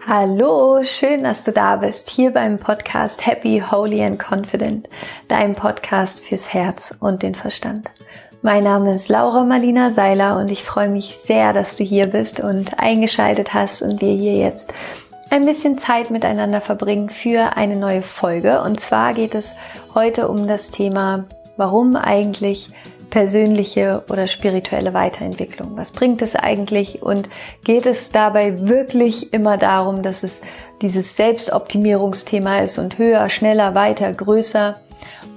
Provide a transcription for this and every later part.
Hallo, schön, dass du da bist, hier beim Podcast Happy, Holy and Confident, dein Podcast fürs Herz und den Verstand. Mein Name ist Laura Marlina Seiler und ich freue mich sehr, dass du hier bist und eingeschaltet hast und wir hier jetzt ein bisschen Zeit miteinander verbringen für eine neue Folge. Und zwar geht es heute um das Thema, warum eigentlich persönliche oder spirituelle Weiterentwicklung? Was bringt es eigentlich und geht es dabei wirklich immer darum, dass es dieses Selbstoptimierungsthema ist und höher, schneller, weiter, größer?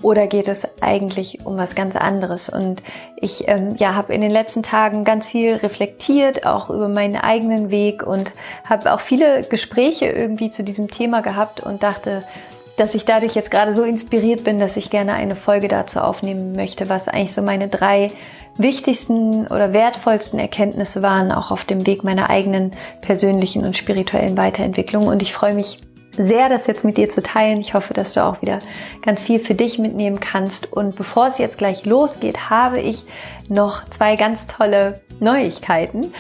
Oder geht es eigentlich um was ganz anderes? Und ich ähm, ja, habe in den letzten Tagen ganz viel reflektiert, auch über meinen eigenen Weg und habe auch viele Gespräche irgendwie zu diesem Thema gehabt und dachte, dass ich dadurch jetzt gerade so inspiriert bin, dass ich gerne eine Folge dazu aufnehmen möchte, was eigentlich so meine drei wichtigsten oder wertvollsten Erkenntnisse waren, auch auf dem Weg meiner eigenen persönlichen und spirituellen Weiterentwicklung. Und ich freue mich sehr, das jetzt mit dir zu teilen. Ich hoffe, dass du auch wieder ganz viel für dich mitnehmen kannst. Und bevor es jetzt gleich losgeht, habe ich noch zwei ganz tolle Neuigkeiten.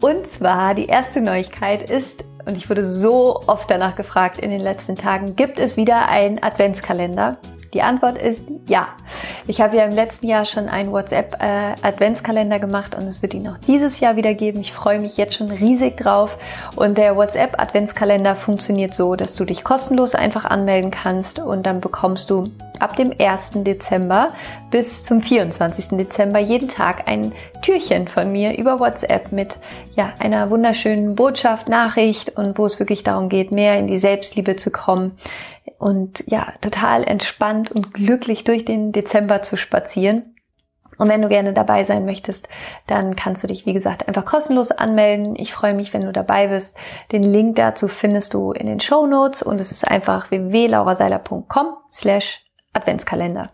Und zwar die erste Neuigkeit ist, und ich wurde so oft danach gefragt in den letzten Tagen, gibt es wieder einen Adventskalender? Die Antwort ist ja. Ich habe ja im letzten Jahr schon einen WhatsApp-Adventskalender äh, gemacht und es wird ihn auch dieses Jahr wieder geben. Ich freue mich jetzt schon riesig drauf. Und der WhatsApp-Adventskalender funktioniert so, dass du dich kostenlos einfach anmelden kannst und dann bekommst du ab dem 1. Dezember bis zum 24. Dezember jeden Tag ein Türchen von mir über WhatsApp mit ja, einer wunderschönen Botschaft, Nachricht und wo es wirklich darum geht, mehr in die Selbstliebe zu kommen und ja, total entspannt und glücklich durch den Dezember zu spazieren. Und wenn du gerne dabei sein möchtest, dann kannst du dich, wie gesagt, einfach kostenlos anmelden. Ich freue mich, wenn du dabei bist. Den Link dazu findest du in den Show Notes und es ist einfach www.lauraseiler.com slash Adventskalender.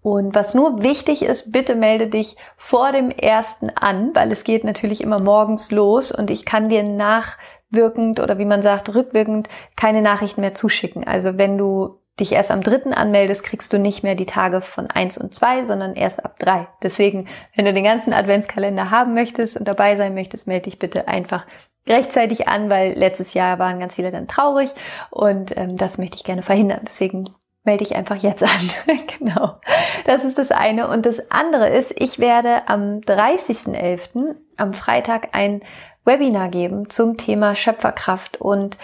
Und was nur wichtig ist, bitte melde dich vor dem ersten an, weil es geht natürlich immer morgens los und ich kann dir nach wirkend oder wie man sagt, rückwirkend keine Nachrichten mehr zuschicken. Also wenn du dich erst am dritten anmeldest, kriegst du nicht mehr die Tage von eins und zwei, sondern erst ab drei. Deswegen, wenn du den ganzen Adventskalender haben möchtest und dabei sein möchtest, melde dich bitte einfach rechtzeitig an, weil letztes Jahr waren ganz viele dann traurig und ähm, das möchte ich gerne verhindern. Deswegen melde dich einfach jetzt an. genau. Das ist das eine. Und das andere ist, ich werde am 30.11. am Freitag ein Webinar geben zum Thema Schöpferkraft und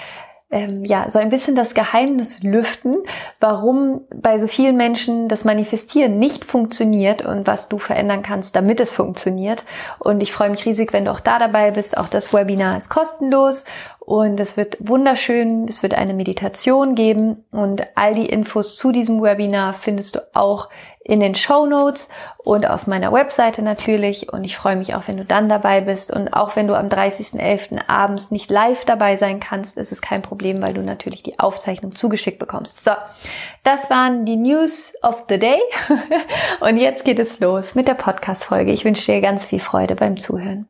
ähm, ja, so ein bisschen das Geheimnis lüften, warum bei so vielen Menschen das Manifestieren nicht funktioniert und was du verändern kannst, damit es funktioniert. Und ich freue mich riesig, wenn du auch da dabei bist. Auch das Webinar ist kostenlos und es wird wunderschön. Es wird eine Meditation geben und all die Infos zu diesem Webinar findest du auch in den Show Notes und auf meiner Webseite natürlich. Und ich freue mich auch, wenn du dann dabei bist. Und auch wenn du am 30.11. abends nicht live dabei sein kannst, ist es kein Problem, weil du natürlich die Aufzeichnung zugeschickt bekommst. So, das waren die News of the Day. und jetzt geht es los mit der Podcast-Folge. Ich wünsche dir ganz viel Freude beim Zuhören.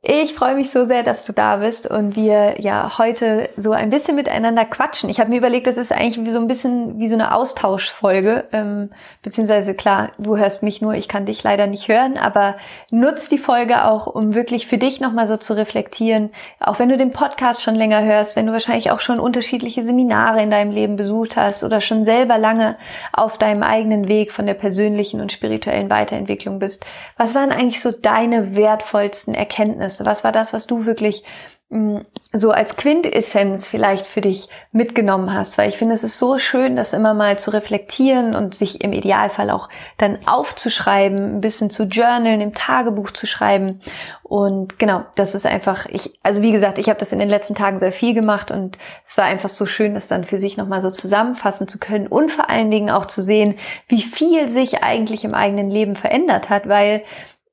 Ich freue mich so sehr, dass du da bist und wir ja heute so ein bisschen miteinander quatschen. Ich habe mir überlegt, das ist eigentlich wie so ein bisschen wie so eine Austauschfolge, ähm, beziehungsweise klar, du hörst mich nur, ich kann dich leider nicht hören, aber nutz die Folge auch, um wirklich für dich nochmal so zu reflektieren. Auch wenn du den Podcast schon länger hörst, wenn du wahrscheinlich auch schon unterschiedliche Seminare in deinem Leben besucht hast oder schon selber lange auf deinem eigenen Weg von der persönlichen und spirituellen Weiterentwicklung bist. Was waren eigentlich so deine wertvollsten Erkenntnisse? Ergebnisse? Was war das, was du wirklich mm, so als Quintessenz vielleicht für dich mitgenommen hast, weil ich finde, es ist so schön, das immer mal zu reflektieren und sich im Idealfall auch dann aufzuschreiben, ein bisschen zu journalen, im Tagebuch zu schreiben. Und genau, das ist einfach, ich, also wie gesagt, ich habe das in den letzten Tagen sehr viel gemacht und es war einfach so schön, das dann für sich nochmal so zusammenfassen zu können und vor allen Dingen auch zu sehen, wie viel sich eigentlich im eigenen Leben verändert hat, weil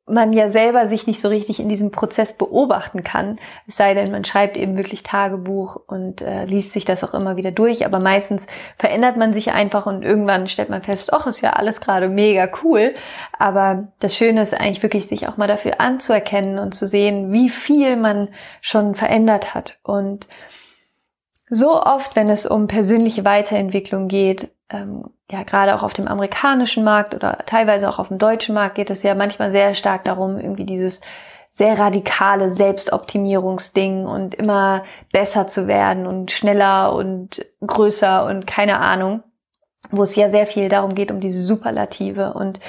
man ja selber sich nicht so richtig in diesem Prozess beobachten kann. Es sei denn, man schreibt eben wirklich Tagebuch und äh, liest sich das auch immer wieder durch. Aber meistens verändert man sich einfach und irgendwann stellt man fest, ach, ist ja alles gerade mega cool. Aber das Schöne ist eigentlich wirklich, sich auch mal dafür anzuerkennen und zu sehen, wie viel man schon verändert hat. Und so oft, wenn es um persönliche Weiterentwicklung geht, ähm, ja, gerade auch auf dem amerikanischen Markt oder teilweise auch auf dem deutschen Markt geht es ja manchmal sehr stark darum, irgendwie dieses sehr radikale Selbstoptimierungsding und immer besser zu werden und schneller und größer und keine Ahnung, wo es ja sehr viel darum geht, um diese Superlative. Und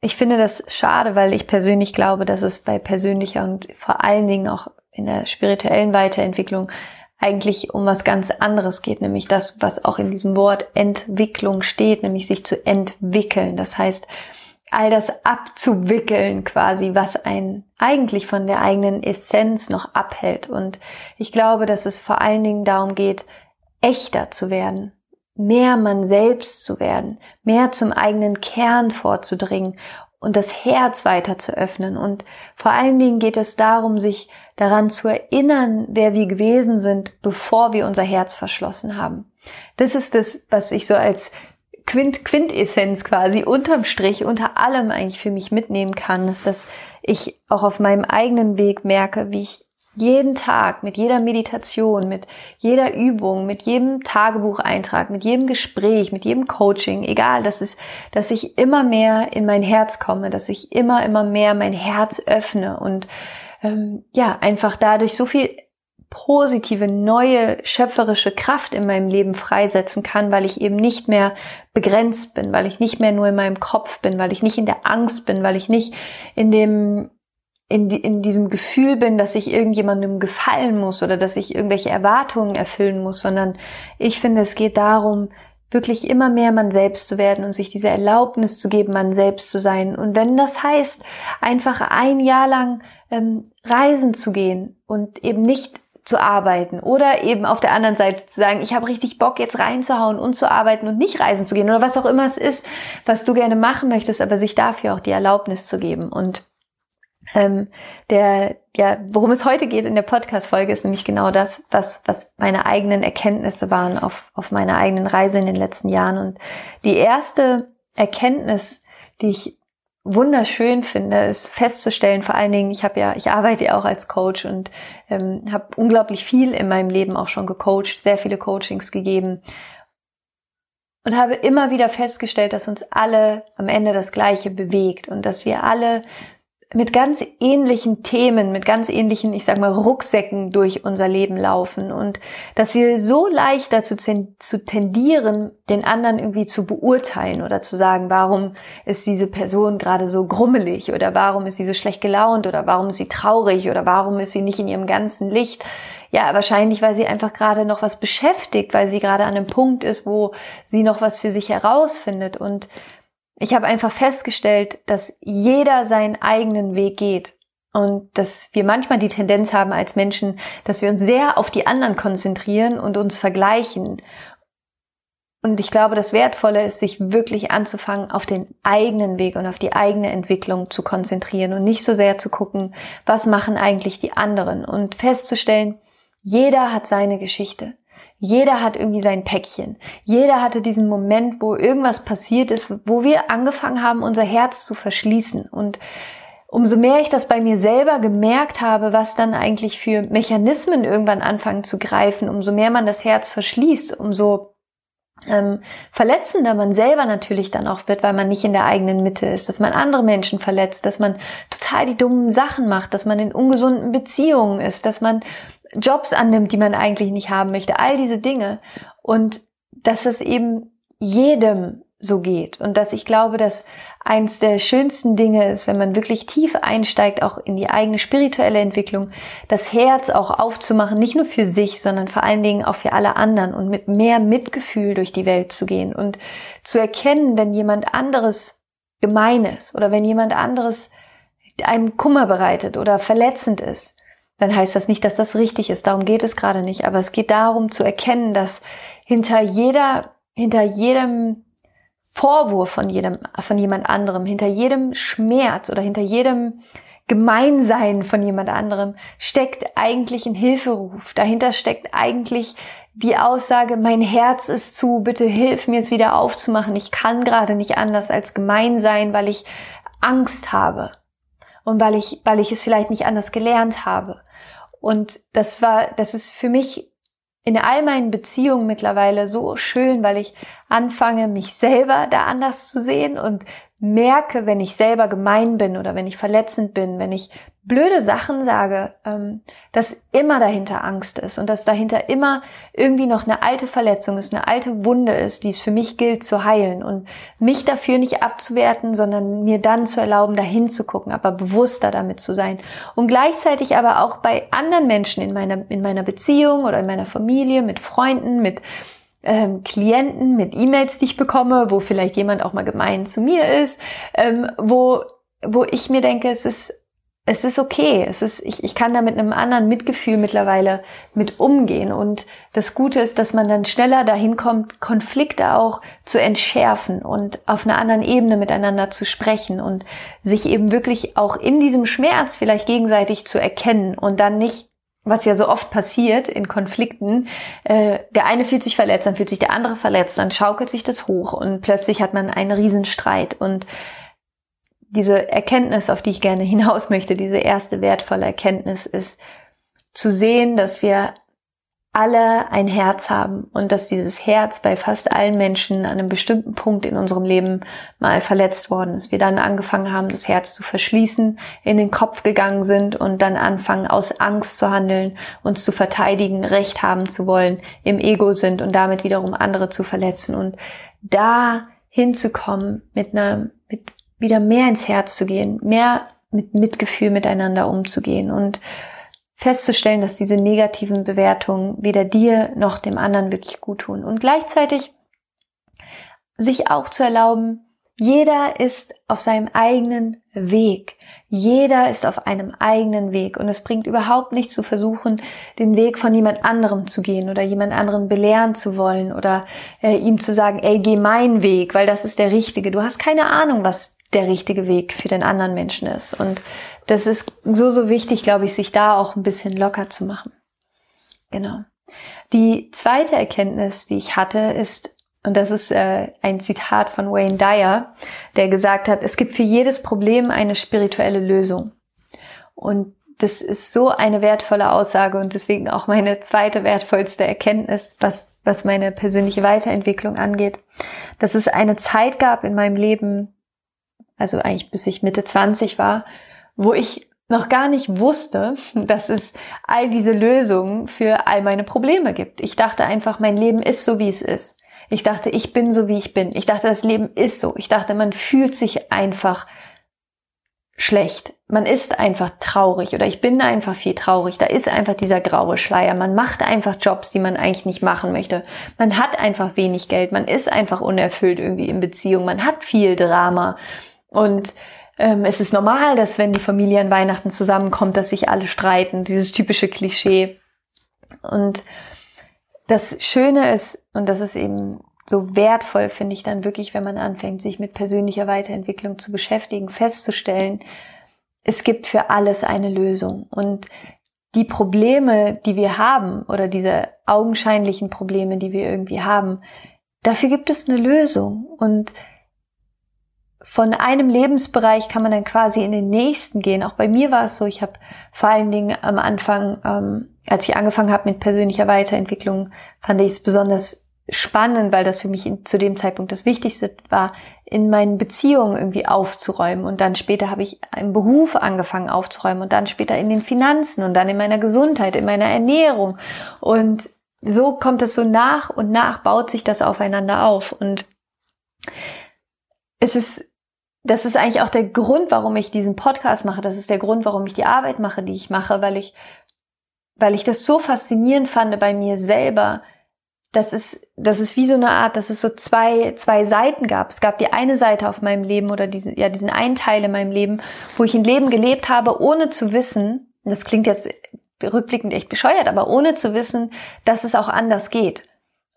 ich finde das schade, weil ich persönlich glaube, dass es bei persönlicher und vor allen Dingen auch in der spirituellen Weiterentwicklung eigentlich um was ganz anderes geht, nämlich das, was auch in diesem Wort Entwicklung steht, nämlich sich zu entwickeln. Das heißt, all das abzuwickeln quasi, was einen eigentlich von der eigenen Essenz noch abhält. Und ich glaube, dass es vor allen Dingen darum geht, echter zu werden, mehr man selbst zu werden, mehr zum eigenen Kern vorzudringen und das Herz weiter zu öffnen. Und vor allen Dingen geht es darum, sich daran zu erinnern, wer wir gewesen sind, bevor wir unser Herz verschlossen haben. Das ist das, was ich so als Quint Quintessenz quasi unterm Strich, unter allem eigentlich für mich mitnehmen kann, ist, dass ich auch auf meinem eigenen Weg merke, wie ich jeden Tag mit jeder Meditation, mit jeder Übung, mit jedem Tagebucheintrag, mit jedem Gespräch, mit jedem Coaching, egal, dass es, dass ich immer mehr in mein Herz komme, dass ich immer, immer mehr mein Herz öffne und ähm, ja, einfach dadurch so viel positive, neue, schöpferische Kraft in meinem Leben freisetzen kann, weil ich eben nicht mehr begrenzt bin, weil ich nicht mehr nur in meinem Kopf bin, weil ich nicht in der Angst bin, weil ich nicht in dem in, die, in diesem Gefühl bin, dass ich irgendjemandem gefallen muss oder dass ich irgendwelche Erwartungen erfüllen muss, sondern ich finde, es geht darum, wirklich immer mehr man selbst zu werden und sich diese Erlaubnis zu geben, man selbst zu sein. Und wenn das heißt, einfach ein Jahr lang ähm, reisen zu gehen und eben nicht zu arbeiten oder eben auf der anderen Seite zu sagen, ich habe richtig Bock jetzt reinzuhauen und zu arbeiten und nicht reisen zu gehen oder was auch immer es ist, was du gerne machen möchtest, aber sich dafür auch die Erlaubnis zu geben. Und ähm, der, ja, worum es heute geht in der Podcast-Folge ist nämlich genau das, was, was meine eigenen Erkenntnisse waren auf, auf meiner eigenen Reise in den letzten Jahren. Und die erste Erkenntnis, die ich wunderschön finde, ist festzustellen, vor allen Dingen, ich habe ja, ich arbeite ja auch als Coach und ähm, habe unglaublich viel in meinem Leben auch schon gecoacht, sehr viele Coachings gegeben und habe immer wieder festgestellt, dass uns alle am Ende das Gleiche bewegt und dass wir alle mit ganz ähnlichen Themen, mit ganz ähnlichen, ich sag mal, Rucksäcken durch unser Leben laufen und dass wir so leicht dazu zu tendieren, den anderen irgendwie zu beurteilen oder zu sagen, warum ist diese Person gerade so grummelig oder warum ist sie so schlecht gelaunt oder warum ist sie traurig oder warum ist sie nicht in ihrem ganzen Licht. Ja, wahrscheinlich, weil sie einfach gerade noch was beschäftigt, weil sie gerade an einem Punkt ist, wo sie noch was für sich herausfindet und ich habe einfach festgestellt, dass jeder seinen eigenen Weg geht und dass wir manchmal die Tendenz haben als Menschen, dass wir uns sehr auf die anderen konzentrieren und uns vergleichen. Und ich glaube, das Wertvolle ist, sich wirklich anzufangen, auf den eigenen Weg und auf die eigene Entwicklung zu konzentrieren und nicht so sehr zu gucken, was machen eigentlich die anderen und festzustellen, jeder hat seine Geschichte. Jeder hat irgendwie sein Päckchen. Jeder hatte diesen Moment, wo irgendwas passiert ist, wo wir angefangen haben, unser Herz zu verschließen. Und umso mehr ich das bei mir selber gemerkt habe, was dann eigentlich für Mechanismen irgendwann anfangen zu greifen, umso mehr man das Herz verschließt, umso ähm, verletzender man selber natürlich dann auch wird, weil man nicht in der eigenen Mitte ist, dass man andere Menschen verletzt, dass man total die dummen Sachen macht, dass man in ungesunden Beziehungen ist, dass man Jobs annimmt, die man eigentlich nicht haben möchte, all diese Dinge. Und dass es eben jedem so geht. Und dass ich glaube, dass eins der schönsten Dinge ist, wenn man wirklich tief einsteigt, auch in die eigene spirituelle Entwicklung, das Herz auch aufzumachen, nicht nur für sich, sondern vor allen Dingen auch für alle anderen und mit mehr Mitgefühl durch die Welt zu gehen und zu erkennen, wenn jemand anderes gemein ist oder wenn jemand anderes einem Kummer bereitet oder verletzend ist, dann heißt das nicht, dass das richtig ist. Darum geht es gerade nicht. Aber es geht darum zu erkennen, dass hinter jeder, hinter jedem Vorwurf von jedem, von jemand anderem, hinter jedem Schmerz oder hinter jedem Gemeinsein von jemand anderem steckt eigentlich ein Hilferuf. Dahinter steckt eigentlich die Aussage, mein Herz ist zu, bitte hilf mir es wieder aufzumachen. Ich kann gerade nicht anders als gemein sein, weil ich Angst habe und weil ich, weil ich es vielleicht nicht anders gelernt habe. Und das war, das ist für mich in all meinen Beziehungen mittlerweile so schön, weil ich anfange, mich selber da anders zu sehen und merke, wenn ich selber gemein bin oder wenn ich verletzend bin, wenn ich blöde Sachen sage, ähm, dass immer dahinter Angst ist und dass dahinter immer irgendwie noch eine alte Verletzung ist, eine alte Wunde ist, die es für mich gilt zu heilen und mich dafür nicht abzuwerten, sondern mir dann zu erlauben, dahin zu gucken, aber bewusster damit zu sein. Und gleichzeitig aber auch bei anderen Menschen in meiner in meiner Beziehung oder in meiner Familie, mit Freunden, mit ähm, Klienten, mit E-Mails, die ich bekomme, wo vielleicht jemand auch mal gemein zu mir ist, ähm, wo wo ich mir denke, es ist es ist okay. Es ist, ich, ich kann da mit einem anderen Mitgefühl mittlerweile mit umgehen. Und das Gute ist, dass man dann schneller dahin kommt, Konflikte auch zu entschärfen und auf einer anderen Ebene miteinander zu sprechen und sich eben wirklich auch in diesem Schmerz vielleicht gegenseitig zu erkennen und dann nicht was ja so oft passiert in Konflikten, äh, der eine fühlt sich verletzt, dann fühlt sich der andere verletzt, dann schaukelt sich das hoch und plötzlich hat man einen Riesenstreit. Und diese Erkenntnis, auf die ich gerne hinaus möchte, diese erste wertvolle Erkenntnis ist zu sehen, dass wir alle ein Herz haben und dass dieses Herz bei fast allen Menschen an einem bestimmten Punkt in unserem Leben mal verletzt worden ist. Wir dann angefangen haben, das Herz zu verschließen, in den Kopf gegangen sind und dann anfangen, aus Angst zu handeln, uns zu verteidigen, Recht haben zu wollen, im Ego sind und damit wiederum andere zu verletzen. Und da hinzukommen, mit einer, mit wieder mehr ins Herz zu gehen, mehr mit Mitgefühl miteinander umzugehen und festzustellen, dass diese negativen Bewertungen weder dir noch dem anderen wirklich gut tun. Und gleichzeitig sich auch zu erlauben, jeder ist auf seinem eigenen Weg. Jeder ist auf einem eigenen Weg. Und es bringt überhaupt nichts zu versuchen, den Weg von jemand anderem zu gehen oder jemand anderen belehren zu wollen oder äh, ihm zu sagen, ey, geh meinen Weg, weil das ist der richtige. Du hast keine Ahnung, was der richtige Weg für den anderen Menschen ist. Und das ist so, so wichtig, glaube ich, sich da auch ein bisschen locker zu machen. Genau. Die zweite Erkenntnis, die ich hatte, ist, und das ist äh, ein Zitat von Wayne Dyer, der gesagt hat, es gibt für jedes Problem eine spirituelle Lösung. Und das ist so eine wertvolle Aussage und deswegen auch meine zweite wertvollste Erkenntnis, was, was meine persönliche Weiterentwicklung angeht, dass es eine Zeit gab in meinem Leben, also eigentlich bis ich Mitte 20 war, wo ich noch gar nicht wusste, dass es all diese Lösungen für all meine Probleme gibt. Ich dachte einfach, mein Leben ist so, wie es ist. Ich dachte, ich bin so, wie ich bin. Ich dachte, das Leben ist so. Ich dachte, man fühlt sich einfach schlecht. Man ist einfach traurig oder ich bin einfach viel traurig. Da ist einfach dieser graue Schleier. Man macht einfach Jobs, die man eigentlich nicht machen möchte. Man hat einfach wenig Geld. Man ist einfach unerfüllt irgendwie in Beziehung. Man hat viel Drama. Und ähm, es ist normal, dass wenn die Familie an Weihnachten zusammenkommt, dass sich alle streiten, dieses typische Klischee. Und das Schöne ist, und das ist eben so wertvoll, finde ich dann wirklich, wenn man anfängt, sich mit persönlicher Weiterentwicklung zu beschäftigen, festzustellen, es gibt für alles eine Lösung. Und die Probleme, die wir haben, oder diese augenscheinlichen Probleme, die wir irgendwie haben, dafür gibt es eine Lösung. Und von einem Lebensbereich kann man dann quasi in den nächsten gehen. Auch bei mir war es so, ich habe vor allen Dingen am Anfang, ähm, als ich angefangen habe mit persönlicher Weiterentwicklung, fand ich es besonders spannend, weil das für mich zu dem Zeitpunkt das Wichtigste war, in meinen Beziehungen irgendwie aufzuräumen. Und dann später habe ich im Beruf angefangen aufzuräumen und dann später in den Finanzen und dann in meiner Gesundheit, in meiner Ernährung. Und so kommt es so nach und nach, baut sich das aufeinander auf. Und es ist das ist eigentlich auch der Grund, warum ich diesen Podcast mache. Das ist der Grund, warum ich die Arbeit mache, die ich mache, weil ich, weil ich das so faszinierend fand bei mir selber. Das ist, das ist wie so eine Art, dass es so zwei, zwei Seiten gab. Es gab die eine Seite auf meinem Leben oder diese, ja, diesen einen Teil in meinem Leben, wo ich ein Leben gelebt habe, ohne zu wissen, das klingt jetzt rückblickend echt bescheuert, aber ohne zu wissen, dass es auch anders geht.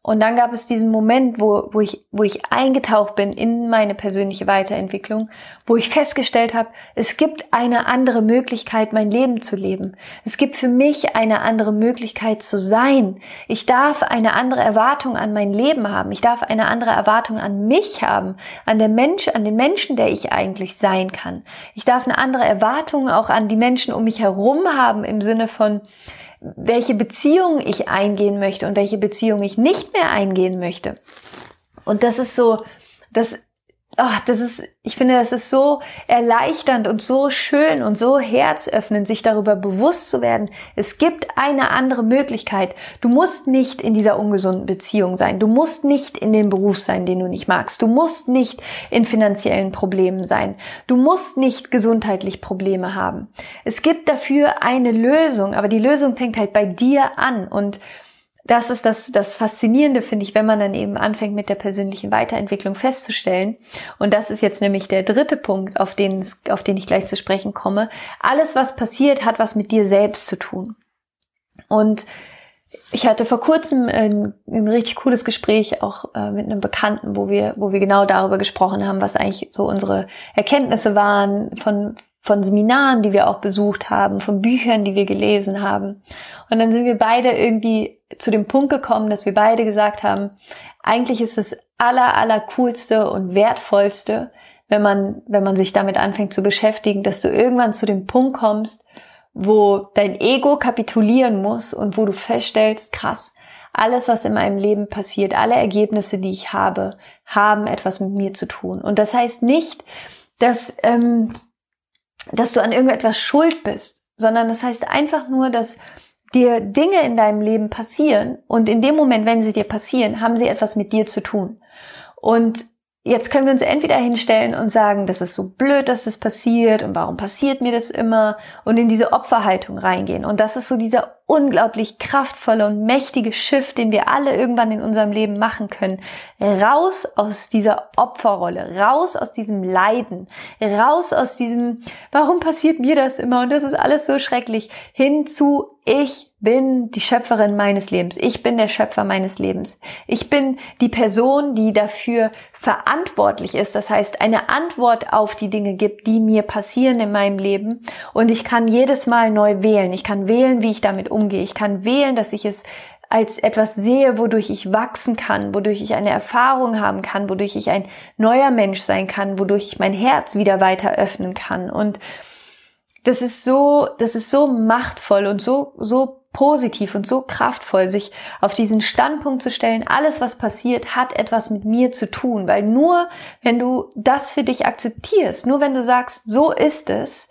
Und dann gab es diesen Moment, wo, wo, ich, wo ich eingetaucht bin in meine persönliche Weiterentwicklung, wo ich festgestellt habe, es gibt eine andere Möglichkeit, mein Leben zu leben. Es gibt für mich eine andere Möglichkeit zu sein. Ich darf eine andere Erwartung an mein Leben haben. Ich darf eine andere Erwartung an mich haben, an der Mensch, an den Menschen, der ich eigentlich sein kann. Ich darf eine andere Erwartung auch an die Menschen um mich herum haben im Sinne von, welche Beziehung ich eingehen möchte und welche Beziehung ich nicht mehr eingehen möchte. Und das ist so, das oh, das ist, ich finde, das ist so erleichternd und so schön und so herzöffnend, sich darüber bewusst zu werden. Es gibt eine andere Möglichkeit. Du musst nicht in dieser ungesunden Beziehung sein. Du musst nicht in dem Beruf sein, den du nicht magst. Du musst nicht in finanziellen Problemen sein. Du musst nicht gesundheitlich Probleme haben. Es gibt dafür eine Lösung, aber die Lösung fängt halt bei dir an und das ist das, das Faszinierende, finde ich, wenn man dann eben anfängt mit der persönlichen Weiterentwicklung festzustellen. Und das ist jetzt nämlich der dritte Punkt, auf den, auf den ich gleich zu sprechen komme. Alles, was passiert, hat was mit dir selbst zu tun. Und ich hatte vor kurzem ein, ein richtig cooles Gespräch auch äh, mit einem Bekannten, wo wir, wo wir genau darüber gesprochen haben, was eigentlich so unsere Erkenntnisse waren von, von Seminaren, die wir auch besucht haben, von Büchern, die wir gelesen haben. Und dann sind wir beide irgendwie zu dem Punkt gekommen, dass wir beide gesagt haben, eigentlich ist das aller, aller coolste und wertvollste, wenn man, wenn man sich damit anfängt zu beschäftigen, dass du irgendwann zu dem Punkt kommst, wo dein Ego kapitulieren muss und wo du feststellst, krass, alles, was in meinem Leben passiert, alle Ergebnisse, die ich habe, haben etwas mit mir zu tun. Und das heißt nicht, dass, ähm, dass du an irgendetwas schuld bist, sondern das heißt einfach nur, dass dir Dinge in deinem Leben passieren und in dem Moment, wenn sie dir passieren, haben sie etwas mit dir zu tun. Und jetzt können wir uns entweder hinstellen und sagen, das ist so blöd, dass das passiert und warum passiert mir das immer und in diese Opferhaltung reingehen. Und das ist so dieser unglaublich kraftvolle und mächtige Shift, den wir alle irgendwann in unserem Leben machen können. Raus aus dieser Opferrolle, raus aus diesem Leiden, raus aus diesem, warum passiert mir das immer und das ist alles so schrecklich, hin zu ich bin die Schöpferin meines Lebens. Ich bin der Schöpfer meines Lebens. Ich bin die Person, die dafür verantwortlich ist. Das heißt, eine Antwort auf die Dinge gibt, die mir passieren in meinem Leben. Und ich kann jedes Mal neu wählen. Ich kann wählen, wie ich damit umgehe. Ich kann wählen, dass ich es als etwas sehe, wodurch ich wachsen kann, wodurch ich eine Erfahrung haben kann, wodurch ich ein neuer Mensch sein kann, wodurch ich mein Herz wieder weiter öffnen kann. Und das ist so, das ist so machtvoll und so, so positiv und so kraftvoll, sich auf diesen Standpunkt zu stellen, alles was passiert, hat etwas mit mir zu tun, weil nur wenn du das für dich akzeptierst, nur wenn du sagst, so ist es,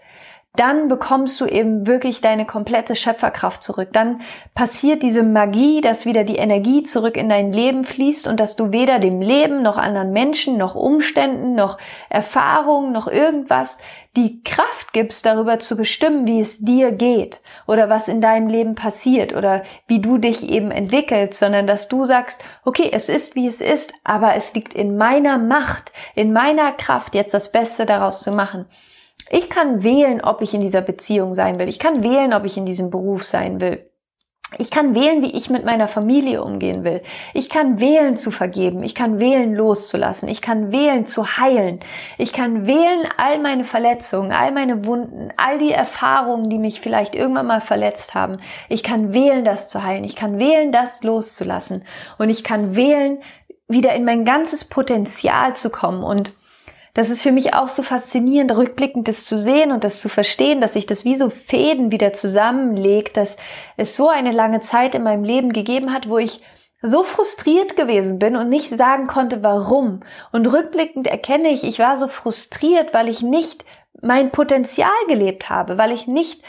dann bekommst du eben wirklich deine komplette Schöpferkraft zurück. Dann passiert diese Magie, dass wieder die Energie zurück in dein Leben fließt und dass du weder dem Leben noch anderen Menschen noch Umständen noch Erfahrungen noch irgendwas die Kraft gibst, darüber zu bestimmen, wie es dir geht oder was in deinem Leben passiert oder wie du dich eben entwickelst, sondern dass du sagst, okay, es ist wie es ist, aber es liegt in meiner Macht, in meiner Kraft, jetzt das Beste daraus zu machen. Ich kann wählen, ob ich in dieser Beziehung sein will. Ich kann wählen, ob ich in diesem Beruf sein will. Ich kann wählen, wie ich mit meiner Familie umgehen will. Ich kann wählen zu vergeben. Ich kann wählen loszulassen. Ich kann wählen zu heilen. Ich kann wählen all meine Verletzungen, all meine Wunden, all die Erfahrungen, die mich vielleicht irgendwann mal verletzt haben. Ich kann wählen, das zu heilen. Ich kann wählen, das loszulassen. Und ich kann wählen, wieder in mein ganzes Potenzial zu kommen und das ist für mich auch so faszinierend, rückblickend das zu sehen und das zu verstehen, dass sich das wie so Fäden wieder zusammenlegt, dass es so eine lange Zeit in meinem Leben gegeben hat, wo ich so frustriert gewesen bin und nicht sagen konnte, warum. Und rückblickend erkenne ich, ich war so frustriert, weil ich nicht mein Potenzial gelebt habe, weil ich nicht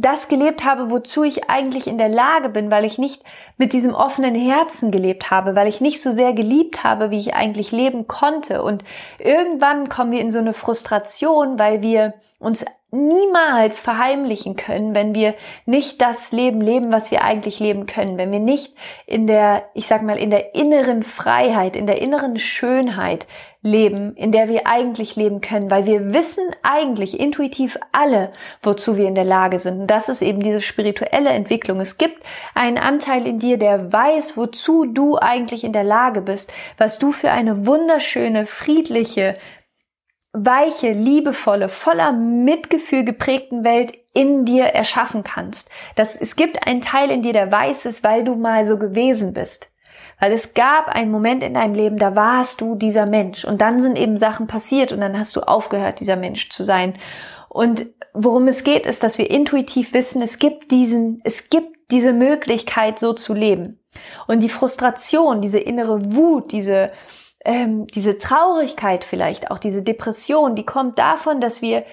das gelebt habe, wozu ich eigentlich in der Lage bin, weil ich nicht mit diesem offenen Herzen gelebt habe, weil ich nicht so sehr geliebt habe, wie ich eigentlich leben konnte. Und irgendwann kommen wir in so eine Frustration, weil wir uns niemals verheimlichen können, wenn wir nicht das Leben leben, was wir eigentlich leben können, wenn wir nicht in der, ich sag mal, in der inneren Freiheit, in der inneren Schönheit leben, in der wir eigentlich leben können, weil wir wissen eigentlich intuitiv alle, wozu wir in der Lage sind. Und das ist eben diese spirituelle Entwicklung. Es gibt einen Anteil in dir, der weiß, wozu du eigentlich in der Lage bist, was du für eine wunderschöne, friedliche, weiche, liebevolle, voller Mitgefühl geprägten Welt in dir erschaffen kannst. Das, es gibt einen Teil in dir, der weiß es, weil du mal so gewesen bist. Weil es gab einen Moment in deinem Leben, da warst du dieser Mensch und dann sind eben Sachen passiert und dann hast du aufgehört, dieser Mensch zu sein. Und worum es geht, ist, dass wir intuitiv wissen, es gibt diesen, es gibt diese Möglichkeit, so zu leben. Und die Frustration, diese innere Wut, diese, ähm, diese Traurigkeit vielleicht, auch diese Depression, die kommt davon, dass wir,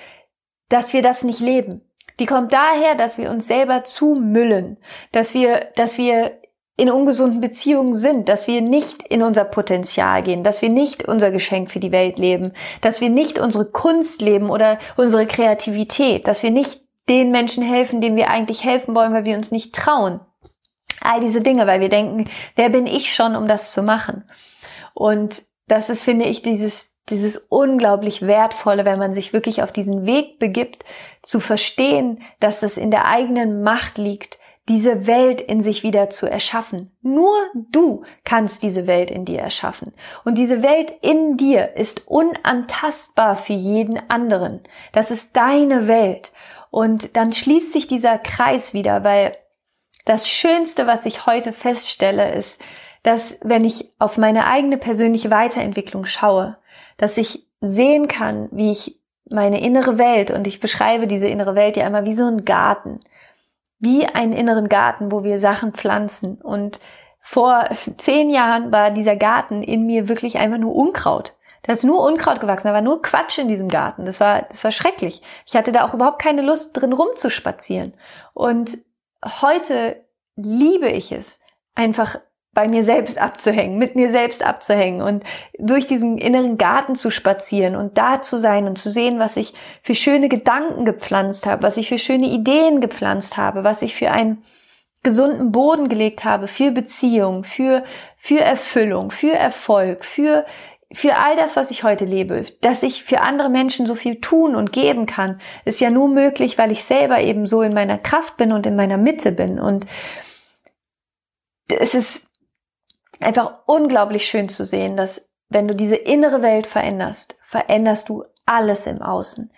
dass wir das nicht leben. Die kommt daher, dass wir uns selber zumüllen, dass wir, dass wir in ungesunden Beziehungen sind, dass wir nicht in unser Potenzial gehen, dass wir nicht unser Geschenk für die Welt leben, dass wir nicht unsere Kunst leben oder unsere Kreativität, dass wir nicht den Menschen helfen, denen wir eigentlich helfen wollen, weil wir uns nicht trauen. All diese Dinge, weil wir denken, wer bin ich schon, um das zu machen? Und das ist, finde ich, dieses, dieses unglaublich wertvolle, wenn man sich wirklich auf diesen Weg begibt, zu verstehen, dass es in der eigenen Macht liegt, diese Welt in sich wieder zu erschaffen. Nur du kannst diese Welt in dir erschaffen. Und diese Welt in dir ist unantastbar für jeden anderen. Das ist deine Welt. Und dann schließt sich dieser Kreis wieder, weil das Schönste, was ich heute feststelle, ist, dass wenn ich auf meine eigene persönliche Weiterentwicklung schaue, dass ich sehen kann, wie ich meine innere Welt, und ich beschreibe diese innere Welt ja immer wie so ein Garten, wie einen inneren Garten, wo wir Sachen pflanzen. Und vor zehn Jahren war dieser Garten in mir wirklich einfach nur Unkraut. Da ist nur Unkraut gewachsen, da war nur Quatsch in diesem Garten. Das war, das war schrecklich. Ich hatte da auch überhaupt keine Lust drin rumzuspazieren. Und heute liebe ich es, einfach bei mir selbst abzuhängen, mit mir selbst abzuhängen und durch diesen inneren Garten zu spazieren und da zu sein und zu sehen, was ich für schöne Gedanken gepflanzt habe, was ich für schöne Ideen gepflanzt habe, was ich für einen gesunden Boden gelegt habe, für Beziehung, für, für Erfüllung, für Erfolg, für, für all das, was ich heute lebe, dass ich für andere Menschen so viel tun und geben kann, ist ja nur möglich, weil ich selber eben so in meiner Kraft bin und in meiner Mitte bin. Und es ist einfach unglaublich schön zu sehen, dass wenn du diese innere Welt veränderst, veränderst du alles im Außen.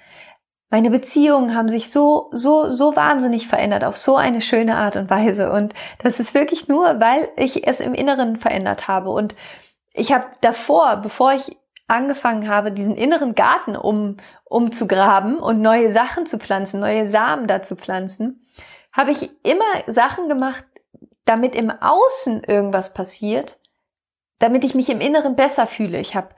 Meine Beziehungen haben sich so, so, so wahnsinnig verändert auf so eine schöne Art und Weise. Und das ist wirklich nur, weil ich es im Inneren verändert habe. Und ich habe davor, bevor ich angefangen habe, diesen inneren Garten um, umzugraben und neue Sachen zu pflanzen, neue Samen da zu pflanzen, habe ich immer Sachen gemacht, damit im Außen irgendwas passiert, damit ich mich im Inneren besser fühle. Ich habe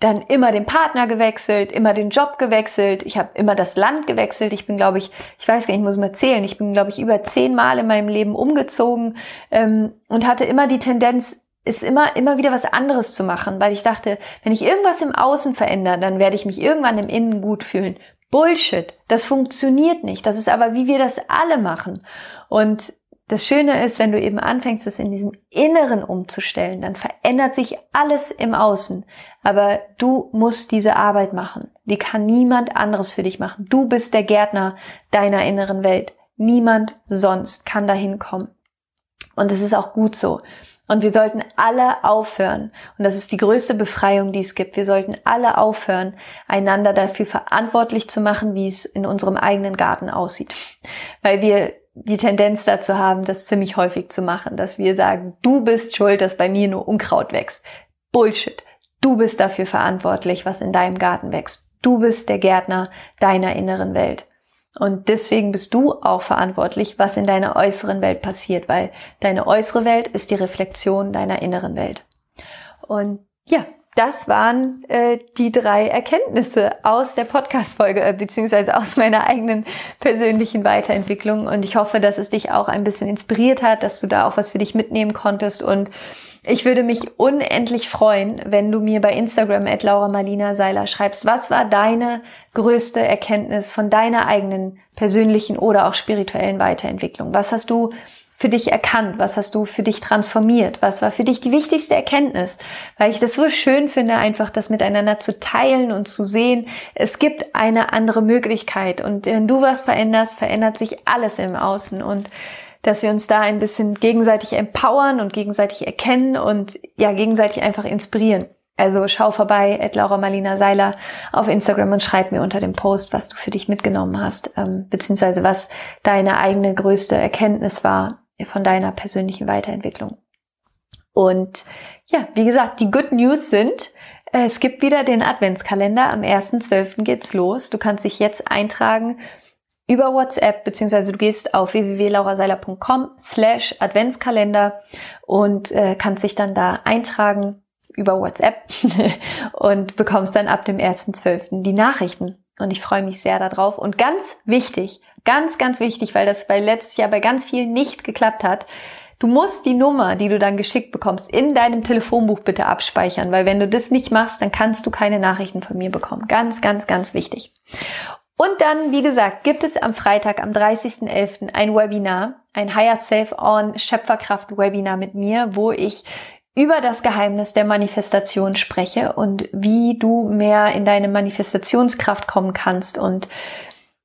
dann immer den Partner gewechselt, immer den Job gewechselt, ich habe immer das Land gewechselt. Ich bin, glaube ich, ich weiß gar nicht, ich muss mal zählen, ich bin, glaube ich, über zehn Mal in meinem Leben umgezogen ähm, und hatte immer die Tendenz, ist immer, immer wieder was anderes zu machen, weil ich dachte, wenn ich irgendwas im Außen verändere, dann werde ich mich irgendwann im Innen gut fühlen. Bullshit. Das funktioniert nicht. Das ist aber, wie wir das alle machen. Und das Schöne ist, wenn du eben anfängst, es in diesem Inneren umzustellen, dann verändert sich alles im Außen. Aber du musst diese Arbeit machen. Die kann niemand anderes für dich machen. Du bist der Gärtner deiner inneren Welt. Niemand sonst kann dahin kommen. Und es ist auch gut so. Und wir sollten alle aufhören, und das ist die größte Befreiung, die es gibt, wir sollten alle aufhören, einander dafür verantwortlich zu machen, wie es in unserem eigenen Garten aussieht. Weil wir die Tendenz dazu haben, das ziemlich häufig zu machen, dass wir sagen, du bist schuld, dass bei mir nur Unkraut wächst. Bullshit. Du bist dafür verantwortlich, was in deinem Garten wächst. Du bist der Gärtner deiner inneren Welt. Und deswegen bist du auch verantwortlich, was in deiner äußeren Welt passiert, weil deine äußere Welt ist die Reflexion deiner inneren Welt. Und ja, das waren äh, die drei Erkenntnisse aus der Podcast-Folge, äh, beziehungsweise aus meiner eigenen persönlichen Weiterentwicklung. Und ich hoffe, dass es dich auch ein bisschen inspiriert hat, dass du da auch was für dich mitnehmen konntest. Und ich würde mich unendlich freuen, wenn du mir bei Instagram at Laura Marlina Seiler schreibst, was war deine größte Erkenntnis von deiner eigenen persönlichen oder auch spirituellen Weiterentwicklung? Was hast du für dich erkannt? Was hast du für dich transformiert? Was war für dich die wichtigste Erkenntnis? Weil ich das so schön finde, einfach das miteinander zu teilen und zu sehen, es gibt eine andere Möglichkeit. Und wenn du was veränderst, verändert sich alles im Außen. Und dass wir uns da ein bisschen gegenseitig empowern und gegenseitig erkennen und ja, gegenseitig einfach inspirieren. Also schau vorbei, at Laura Marlina Seiler auf Instagram und schreib mir unter dem Post, was du für dich mitgenommen hast, ähm, beziehungsweise was deine eigene größte Erkenntnis war von deiner persönlichen Weiterentwicklung. Und ja, wie gesagt, die Good News sind, äh, es gibt wieder den Adventskalender. Am 1.12. geht's los. Du kannst dich jetzt eintragen über WhatsApp, beziehungsweise du gehst auf www.lauraseiler.com slash Adventskalender und äh, kannst dich dann da eintragen über WhatsApp und bekommst dann ab dem 1.12. die Nachrichten. Und ich freue mich sehr darauf. Und ganz wichtig, ganz, ganz wichtig, weil das bei letztes Jahr bei ganz vielen nicht geklappt hat, Du musst die Nummer, die du dann geschickt bekommst, in deinem Telefonbuch bitte abspeichern, weil wenn du das nicht machst, dann kannst du keine Nachrichten von mir bekommen. Ganz, ganz, ganz wichtig. Und dann, wie gesagt, gibt es am Freitag, am 30.11. ein Webinar, ein Higher Self On Schöpferkraft Webinar mit mir, wo ich über das Geheimnis der Manifestation spreche und wie du mehr in deine Manifestationskraft kommen kannst und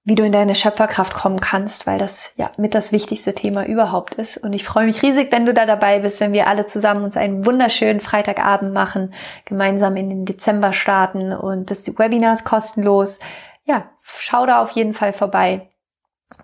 wie du in deine Schöpferkraft kommen kannst, weil das ja mit das wichtigste Thema überhaupt ist. Und ich freue mich riesig, wenn du da dabei bist, wenn wir alle zusammen uns einen wunderschönen Freitagabend machen, gemeinsam in den Dezember starten und das Webinar ist kostenlos. Ja, schau da auf jeden Fall vorbei.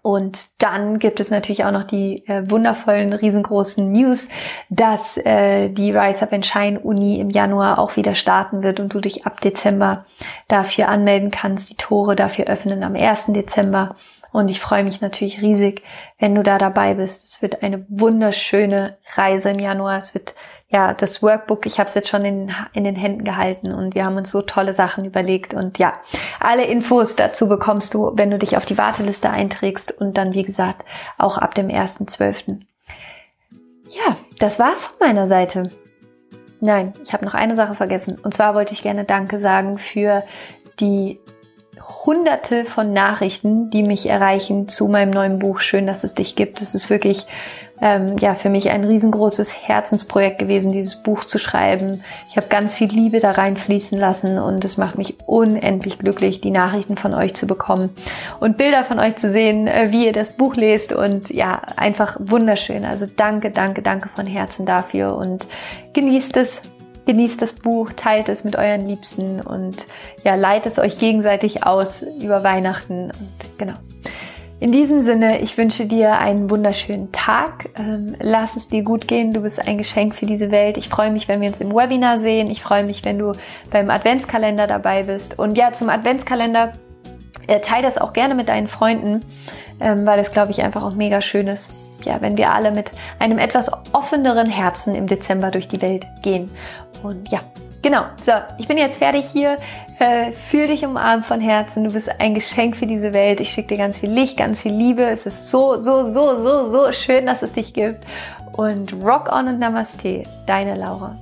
Und dann gibt es natürlich auch noch die äh, wundervollen, riesengroßen News, dass äh, die Rise Up and Shine Uni im Januar auch wieder starten wird und du dich ab Dezember dafür anmelden kannst. Die Tore dafür öffnen am 1. Dezember. Und ich freue mich natürlich riesig, wenn du da dabei bist. Es wird eine wunderschöne Reise im Januar. Es wird ja, das Workbook, ich habe es jetzt schon in, in den Händen gehalten und wir haben uns so tolle Sachen überlegt. Und ja, alle Infos dazu bekommst du, wenn du dich auf die Warteliste einträgst und dann, wie gesagt, auch ab dem 1.12. Ja, das war's von meiner Seite. Nein, ich habe noch eine Sache vergessen. Und zwar wollte ich gerne Danke sagen für die hunderte von Nachrichten, die mich erreichen zu meinem neuen Buch. Schön, dass es dich gibt. Es ist wirklich ähm, ja für mich ein riesengroßes Herzensprojekt gewesen, dieses Buch zu schreiben. Ich habe ganz viel Liebe da reinfließen lassen und es macht mich unendlich glücklich, die Nachrichten von euch zu bekommen und Bilder von euch zu sehen, äh, wie ihr das Buch lest und ja, einfach wunderschön. Also danke, danke, danke von Herzen dafür und genießt es, genießt das Buch, teilt es mit euren Liebsten und ja, leitet es euch gegenseitig aus über Weihnachten und genau. In diesem Sinne, ich wünsche dir einen wunderschönen Tag. Ähm, lass es dir gut gehen. Du bist ein Geschenk für diese Welt. Ich freue mich, wenn wir uns im Webinar sehen. Ich freue mich, wenn du beim Adventskalender dabei bist. Und ja, zum Adventskalender äh, teile das auch gerne mit deinen Freunden, ähm, weil es, glaube ich, einfach auch mega schön ist. Ja, wenn wir alle mit einem etwas offeneren Herzen im Dezember durch die Welt gehen. Und ja, Genau, so, ich bin jetzt fertig hier. Äh, fühl dich umarmt von Herzen. Du bist ein Geschenk für diese Welt. Ich schicke dir ganz viel Licht, ganz viel Liebe. Es ist so, so, so, so, so schön, dass es dich gibt. Und rock on und Namaste, deine Laura.